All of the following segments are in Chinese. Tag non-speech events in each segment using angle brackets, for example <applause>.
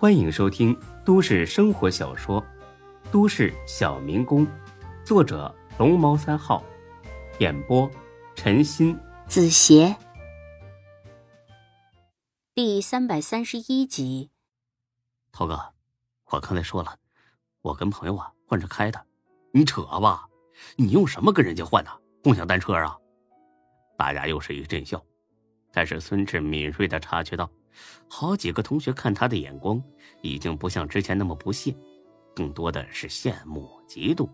欢迎收听都市生活小说《都市小民工》，作者龙猫三号，演播陈鑫、子邪，第三百三十一集。涛哥，我刚才说了，我跟朋友啊换着开的，你扯吧？你用什么跟人家换的？共享单车啊？大家又是一阵笑，但是孙志敏锐的察觉到，好几个同学看他的眼光已经不像之前那么不屑，更多的是羡慕、嫉妒，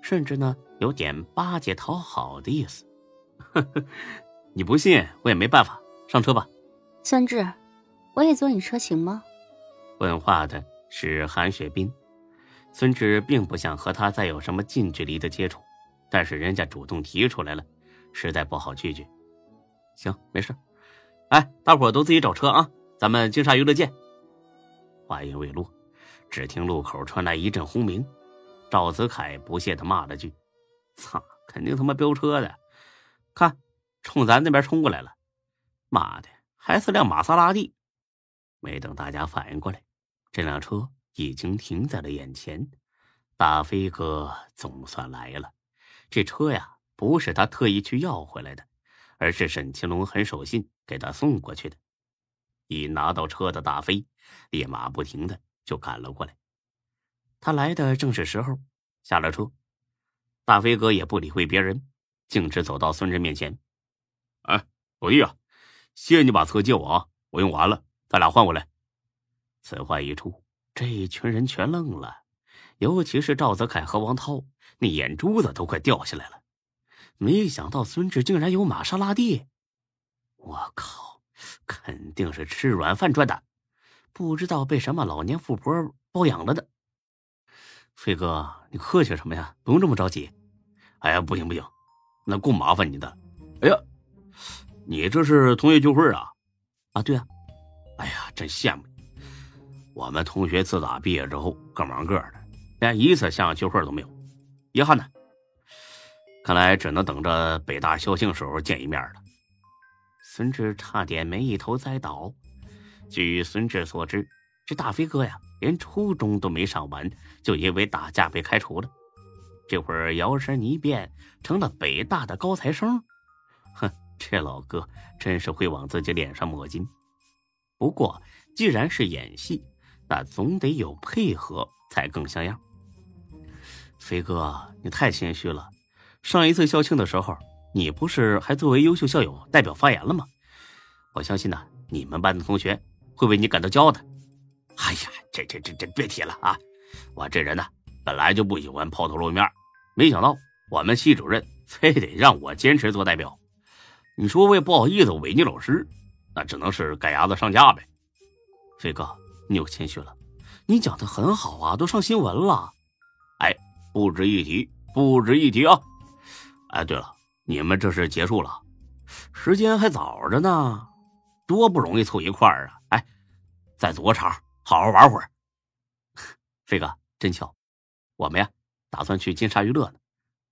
甚至呢有点巴结、讨好的意思。呵 <laughs> 呵你不信，我也没办法。上车吧，孙志，我也坐你车行吗？问话的是韩雪冰。孙志并不想和他再有什么近距离的接触，但是人家主动提出来了。实在不好拒绝，行，没事。哎，大伙都自己找车啊，咱们金沙娱乐见。话音未落，只听路口传来一阵轰鸣，赵子凯不屑的骂了句：“操，肯定他妈飙车的，看，冲咱那边冲过来了，妈的，还是辆玛莎拉蒂。”没等大家反应过来，这辆车已经停在了眼前。大飞哥总算来了，这车呀。不是他特意去要回来的，而是沈青龙很守信给他送过去的。一拿到车的大飞，立马不停的就赶了过来。他来的正是时候，下了车，大飞哥也不理会别人，径直走到孙志面前：“哎，老弟啊，谢谢你把车借我啊，我用完了，咱俩换回来。”此话一出，这一群人全愣了，尤其是赵泽凯和王涛，那眼珠子都快掉下来了。没想到孙志竟然有玛莎拉蒂，我靠，肯定是吃软饭赚的，不知道被什么老年富婆包养了的。飞哥，你客气什么呀？不用这么着急。哎呀，不行不行，那够麻烦你的。哎呀，你这是同学聚会啊？啊，对啊。哎呀，真羡慕你。我们同学自打毕业之后各忙各的，连一次像样聚会都没有，遗憾呢。看来只能等着北大校庆时候见一面了。孙志差点没一头栽倒。据孙志所知，这大飞哥呀，连初中都没上完，就因为打架被开除了。这会儿摇身一变成了北大的高材生，哼，这老哥真是会往自己脸上抹金。不过，既然是演戏，那总得有配合才更像样。飞哥，你太谦虚了。上一次校庆的时候，你不是还作为优秀校友代表发言了吗？我相信呢，你们班的同学会为你感到骄傲的。哎呀，这这这这别提了啊！我这人呢，本来就不喜欢抛头露面，没想到我们系主任非得让我坚持做代表。你说我也不好意思违逆老师，那只能是赶鸭子上架呗。飞哥，你又谦虚了，你讲的很好啊，都上新闻了。哎，不值一提，不值一提啊！哎，对了，你们这是结束了，时间还早着呢，多不容易凑一块儿啊！哎，再组个场，好好玩会儿。<laughs> 飞哥，真巧，我们呀打算去金沙娱乐呢。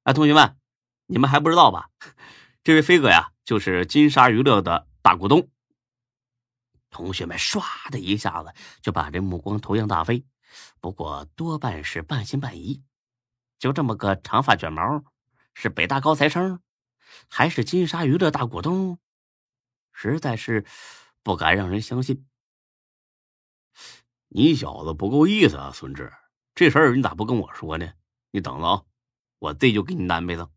哎，同学们，你们还不知道吧？<laughs> 这位飞哥呀，就是金沙娱乐的大股东。同学们唰的一下子就把这目光投向大飞，不过多半是半信半疑。就这么个长发卷毛。是北大高材生，还是金沙娱乐大股东？实在是不敢让人相信。你小子不够意思啊，孙志！这事儿你咋不跟我说呢？你等着啊，我这就给你安排上。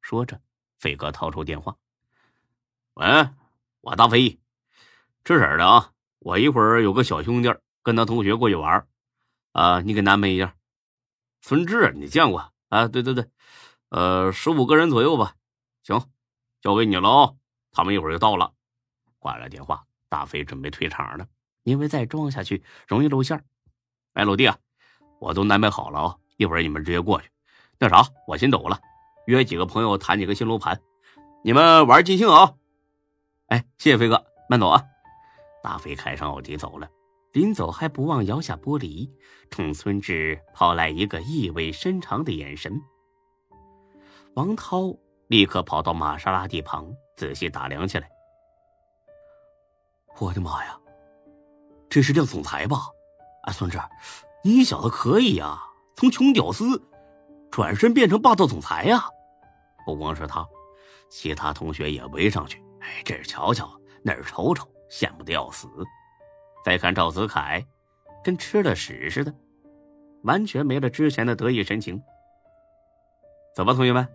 说着，飞哥掏出电话：“喂，我大飞，这事的啊，我一会儿有个小兄弟跟他同学过去玩啊，你给安排一下。孙志，你见过啊？对对对。”呃，十五个人左右吧，行，交给你了啊！他们一会儿就到了。挂了电话，大飞准备退场了，因为再装下去容易露馅儿哎，老弟啊，我都安排好了啊，一会儿你们直接过去。那啥，我先走了，约几个朋友谈几个新楼盘，你们玩尽兴啊！哎，谢谢飞哥，慢走啊！大飞开上奥迪走了，临走还不忘摇下玻璃，冲孙志抛来一个意味深长的眼神。王涛立刻跑到玛莎拉蒂旁，仔细打量起来。我的妈呀，这是辆总裁吧？哎，孙志，你小子可以呀，从穷屌丝转身变成霸道总裁呀！不光是他，其他同学也围上去，哎，这儿瞧瞧，那儿瞅瞅，羡慕的要死。再看赵子凯，跟吃了屎似的，完全没了之前的得意神情。走吧，同学们，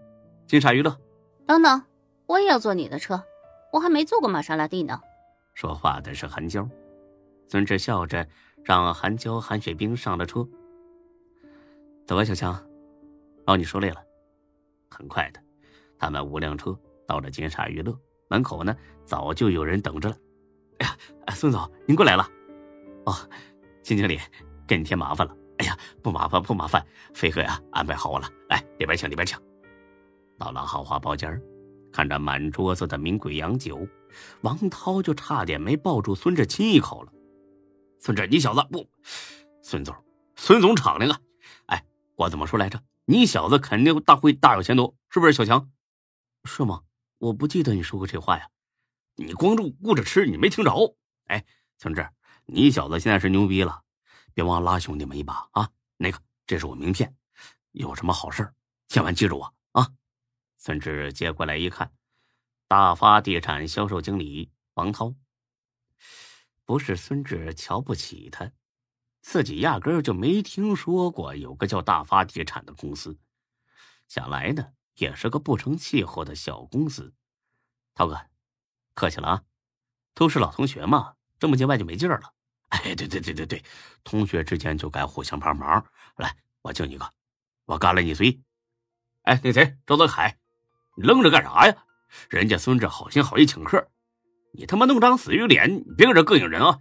金沙娱乐。等等，我也要坐你的车，我还没坐过玛莎拉蒂呢。说话的是韩娇。孙志笑着让韩娇、韩雪冰上了车。走吧，小强，哦，你受累了。很快的，他们五辆车到了金沙娱乐门口呢，早就有人等着了。哎呀，孙总，您过来了。哦，金经理，给你添麻烦了。哎呀，不麻烦，不麻烦，飞哥呀，安排好我了。来，里边请，里边请。到了豪华包间看着满桌子的名贵洋酒，王涛就差点没抱住孙志亲一口了。孙志，你小子不，孙总，孙总敞亮啊！哎，我怎么说来着？你小子肯定大会大有前途，是不是？小强，是吗？我不记得你说过这话呀。你光顾顾着吃，你没听着？哎，孙志，你小子现在是牛逼了，别忘拉兄弟们一把啊！那个，这是我名片，有什么好事千万记住我！孙志接过来一看，大发地产销售经理王涛。不是孙志瞧不起他，自己压根儿就没听说过有个叫大发地产的公司。想来呢，也是个不成气候的小公司。涛哥，客气了啊，都是老同学嘛，这么见外就没劲儿了。哎，对对对对对，同学之间就该互相帮忙。来，我敬你个，我干了你随。哎，那谁，周德凯，愣着干啥呀？人家孙志好心好意请客。你他妈弄张死鱼脸，别搁这膈应人啊！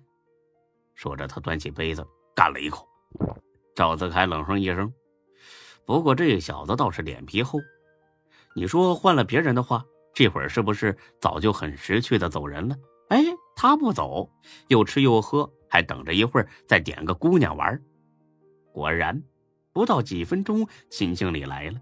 说着，他端起杯子干了一口。赵子凯冷哼一声：“不过这小子倒是脸皮厚。你说换了别人的话，这会儿是不是早就很识趣的走人了？哎，他不走，又吃又喝，还等着一会儿再点个姑娘玩。果然，不到几分钟，秦经理来了。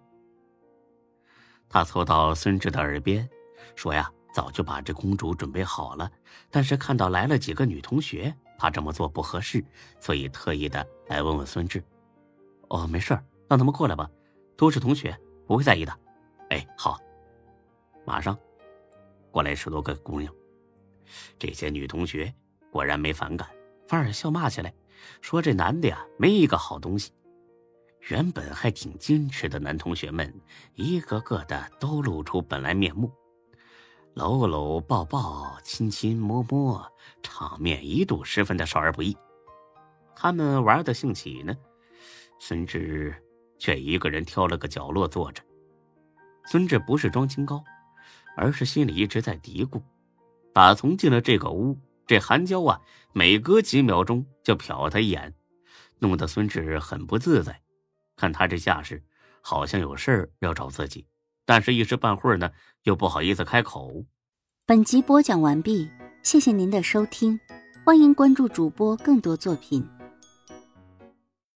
他凑到孙志的耳边说：“呀。”早就把这公主准备好了，但是看到来了几个女同学，怕这么做不合适，所以特意的来问问孙志。哦，没事让他们过来吧，都是同学，不会在意的。哎，好，马上过来十多个姑娘，这些女同学果然没反感，反而笑骂起来，说这男的呀没一个好东西。原本还挺矜持的男同学们，一个个的都露出本来面目。搂搂抱抱，亲亲摸摸，场面一度十分的少儿不宜。他们玩的兴起呢，孙志却一个人挑了个角落坐着。孙志不是装清高，而是心里一直在嘀咕：打从进了这个屋，这韩娇啊，每隔几秒钟就瞟他一眼，弄得孙志很不自在。看他这架势，好像有事儿要找自己。但是，一时半会儿呢，又不好意思开口。本集播讲完毕，谢谢您的收听，欢迎关注主播更多作品。